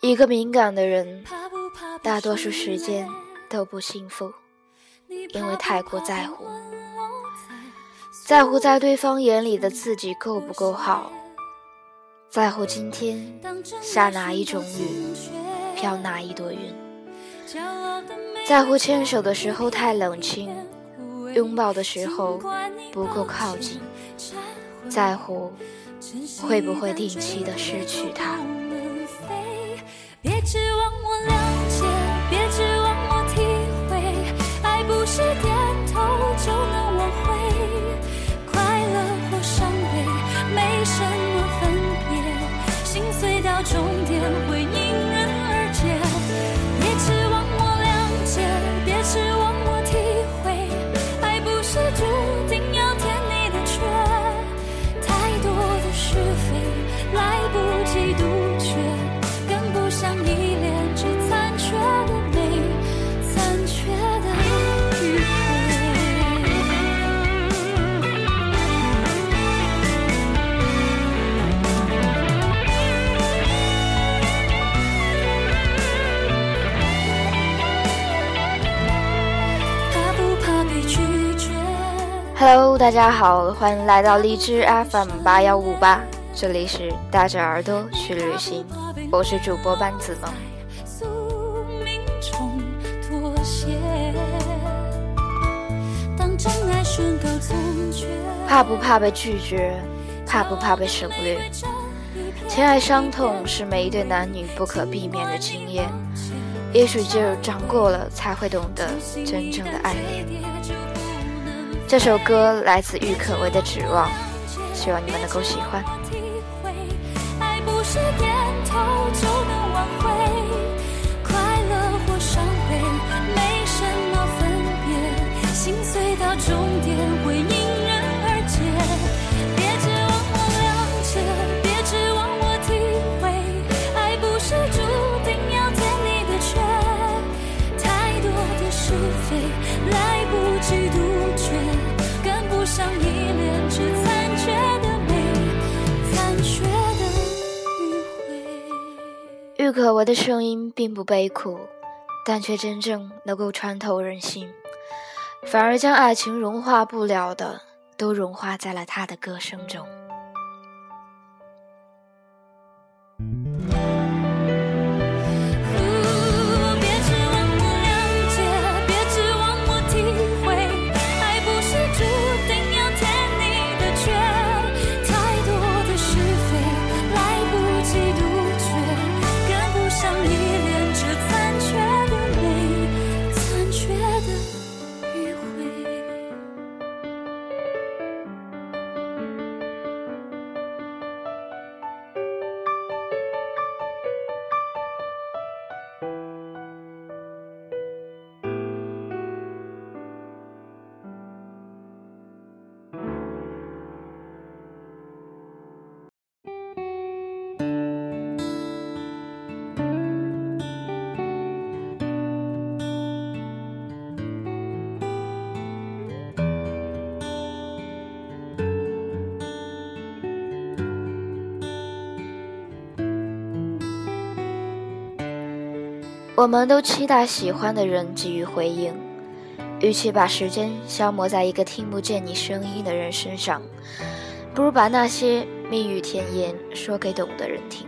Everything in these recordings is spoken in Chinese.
一个敏感的人，大多数时间都不幸福，因为太过在乎，在乎在对方眼里的自己够不够好，在乎今天下哪一种雨，飘哪一朵云，在乎牵手的时候太冷清，拥抱的时候不够靠近，在乎会不会定期的失去他。？Hello，大家好，欢迎来到荔枝 FM 八幺五八，这里是带着耳朵去旅行。我是主播班子萌。怕不怕被拒绝？怕不怕被省略？情爱伤痛是每一对男女不可避免的经验，也许只有长过了才会懂得真正的爱恋。这首歌来自郁可唯的《指望》，希望你们能够喜欢。是点头郁可唯的声音并不悲苦，但却真正能够穿透人心，反而将爱情融化不了的，都融化在了他的歌声中。我们都期待喜欢的人给予回应，与其把时间消磨在一个听不见你声音的人身上，不如把那些蜜语甜言说给懂的人听。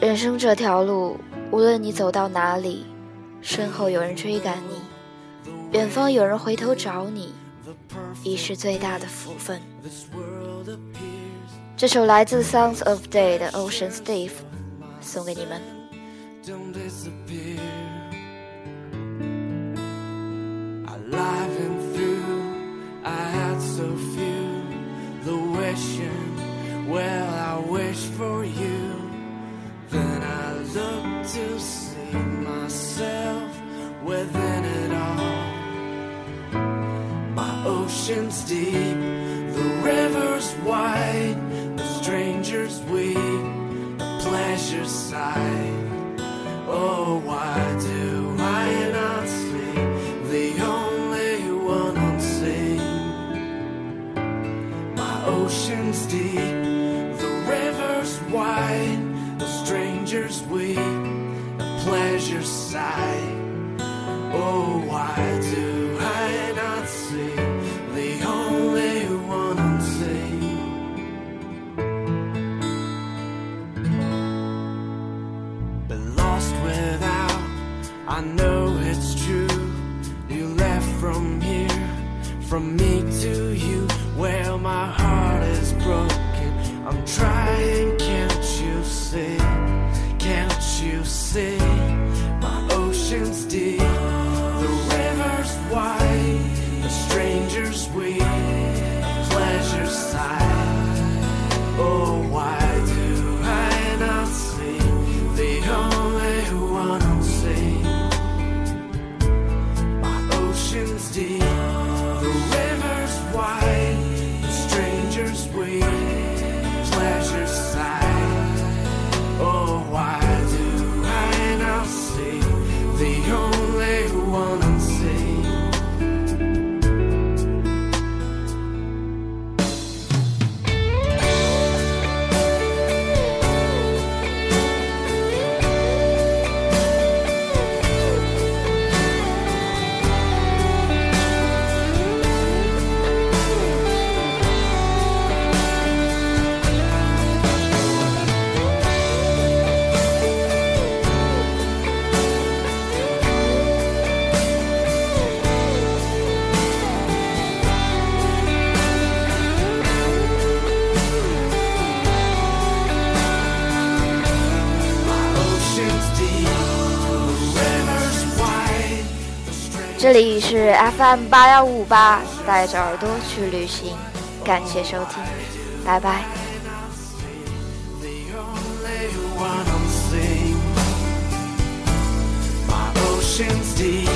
人生这条路，无论你走到哪里，身后有人追赶你，远方有人回头找你，已是最大的福分。这首来自 Sounds of Day 的 Ocean Steve，送给你们。Don't disappear. Alive and through, I had so few. The wishing, well, I wish for you. Then I look to see myself within it all. My ocean's deep, the river's wide, the strangers weep, the pleasure side. ocean's deep, the river's wide, the stranger's weep, the pleasure sigh. Oh, why? 这里是 FM 八幺五八，带着耳朵去旅行，感谢收听，拜拜。Ocean's deep.